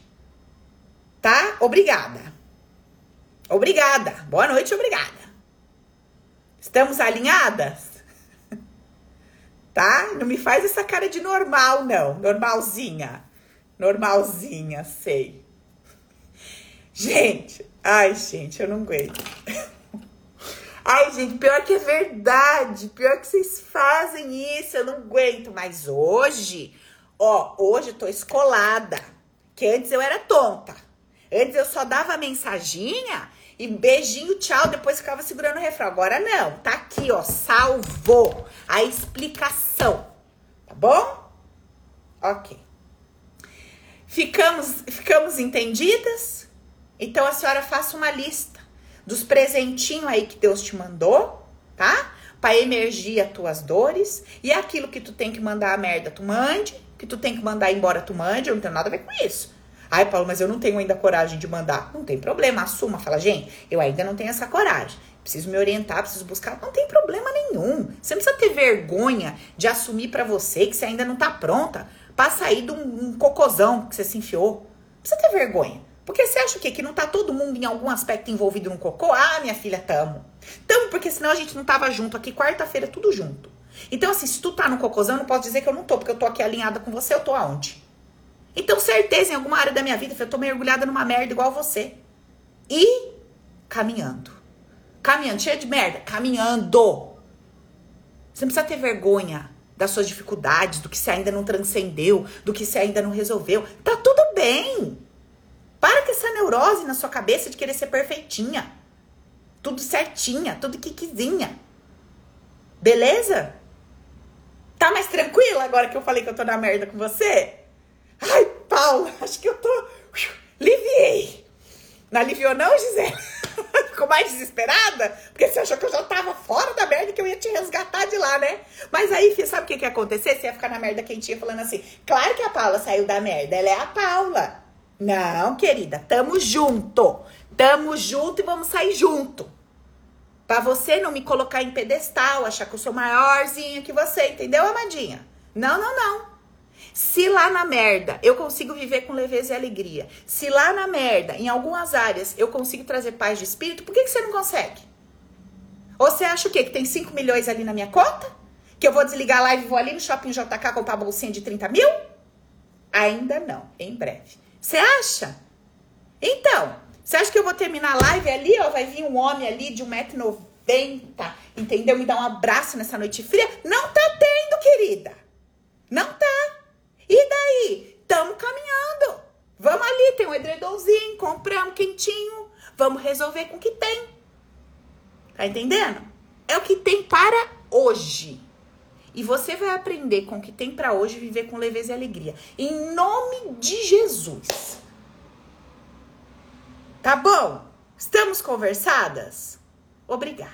Tá? Obrigada. Obrigada. Boa noite, obrigada. Estamos alinhadas? Tá? Não me faz essa cara de normal, não. Normalzinha. Normalzinha, sei. Gente, ai, gente, eu não aguento. Ai, gente, pior que é verdade. Pior que vocês fazem isso, eu não aguento. Mas hoje, ó, hoje eu tô escolada. Que antes eu era tonta. Antes eu só dava mensaginha e beijinho, tchau, depois ficava segurando o refrão. Agora não, tá aqui, ó, salvou a explicação, tá bom? Ok. Ficamos, ficamos entendidas? Então a senhora faça uma lista dos presentinhos aí que Deus te mandou, tá? para emergir as tuas dores e aquilo que tu tem que mandar a merda, tu mande, que tu tem que mandar embora, tu mande, eu não tenho nada a ver com isso. Ai, Paulo, mas eu não tenho ainda coragem de mandar. Não tem problema, assuma, fala, gente, eu ainda não tenho essa coragem. Preciso me orientar, preciso buscar. Não tem problema nenhum. Você não precisa ter vergonha de assumir para você que você ainda não tá pronta para sair de um, um cocôzão que você se enfiou. Não precisa ter vergonha. Porque você acha o quê? Que não tá todo mundo em algum aspecto envolvido no cocô? Ah, minha filha, tamo. Tamo, porque senão a gente não tava junto aqui quarta-feira, tudo junto. Então, assim, se tu tá no cocôzão, eu não posso dizer que eu não tô, porque eu tô aqui alinhada com você, eu tô aonde? Então, certeza, em alguma área da minha vida, eu tô mergulhada numa merda igual você. E caminhando. Caminhando, cheia de merda. Caminhando. Você não precisa ter vergonha das suas dificuldades, do que você ainda não transcendeu, do que você ainda não resolveu. Tá tudo bem. Para com essa neurose na sua cabeça de querer ser perfeitinha. Tudo certinha, tudo quiquezinha. Beleza? Tá mais tranquila agora que eu falei que eu tô na merda com você? Ai, Paula, acho que eu tô. Liviei. Não aliviou, não, Gisele? Ficou mais desesperada? Porque você achou que eu já tava fora da merda que eu ia te resgatar de lá, né? Mas aí, filho, sabe o que, que ia acontecer? Você ia ficar na merda quentinha falando assim: claro que a Paula saiu da merda, ela é a Paula. Não, querida, tamo junto. Tamo junto e vamos sair junto. Pra você não me colocar em pedestal, achar que eu sou maiorzinha que você, entendeu, amadinha? Não, não, não. Se lá na merda eu consigo viver com leveza e alegria, se lá na merda, em algumas áreas, eu consigo trazer paz de espírito, por que, que você não consegue? Ou você acha o quê? Que tem 5 milhões ali na minha conta? Que eu vou desligar a live e vou ali no shopping JK comprar bolsinha de 30 mil? Ainda não, em breve. Você acha? Então, você acha que eu vou terminar a live ali, ó, vai vir um homem ali de 1,90m, entendeu? Me dar um abraço nessa noite fria? Não tá tendo, querida. Não tá. E daí? Tamo caminhando. Vamos ali, tem um edredomzinho, compramos quentinho. Vamos resolver com o que tem. Tá entendendo? É o que tem para hoje. E você vai aprender com o que tem para hoje viver com leveza e alegria. Em nome de Jesus. Tá bom? Estamos conversadas? Obrigada.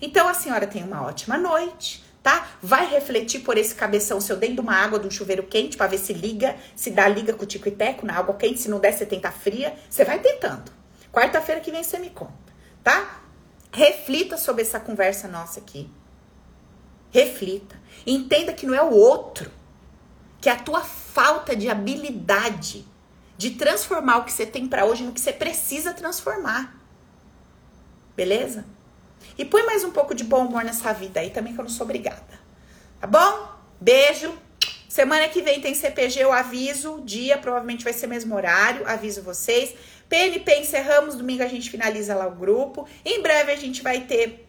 Então a senhora tem uma ótima noite, tá? Vai refletir por esse cabeção seu dentro de uma água de um chuveiro quente para ver se liga, se dá liga com o tico e teco na água quente, se não der você tenta fria. Você vai tentando. Quarta-feira que vem você me conta, tá? Reflita sobre essa conversa nossa aqui. Reflita. Entenda que não é o outro, que é a tua falta de habilidade de transformar o que você tem para hoje no que você precisa transformar. Beleza? E põe mais um pouco de bom humor nessa vida aí também, que eu não sou obrigada. Tá bom? Beijo. Semana que vem tem CPG, eu aviso. Dia provavelmente vai ser mesmo horário, aviso vocês. PNP encerramos, domingo a gente finaliza lá o grupo. Em breve a gente vai ter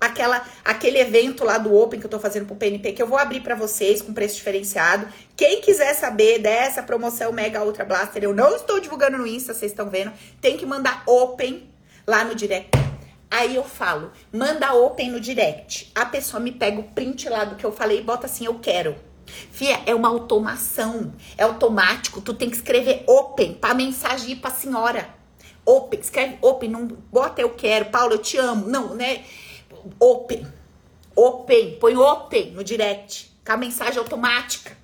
aquela aquele evento lá do Open que eu tô fazendo pro PNP que eu vou abrir para vocês com preço diferenciado. Quem quiser saber dessa promoção Mega Ultra Blaster, eu não estou divulgando no Insta, vocês estão vendo. Tem que mandar Open lá no direct. Aí eu falo, manda Open no direct. A pessoa me pega o print lá do que eu falei e bota assim, eu quero. Fia, é uma automação, é automático. Tu tem que escrever Open pra mensagem ir pra senhora. Open, escreve Open, não bota eu quero, Paulo, eu te amo. Não, né? open. Open. Põe open no direct. Com a mensagem automática.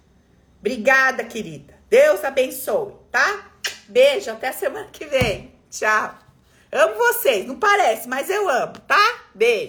Obrigada, querida. Deus abençoe, tá? Beijo, até semana que vem. Tchau. Amo vocês, não parece, mas eu amo, tá? Beijo.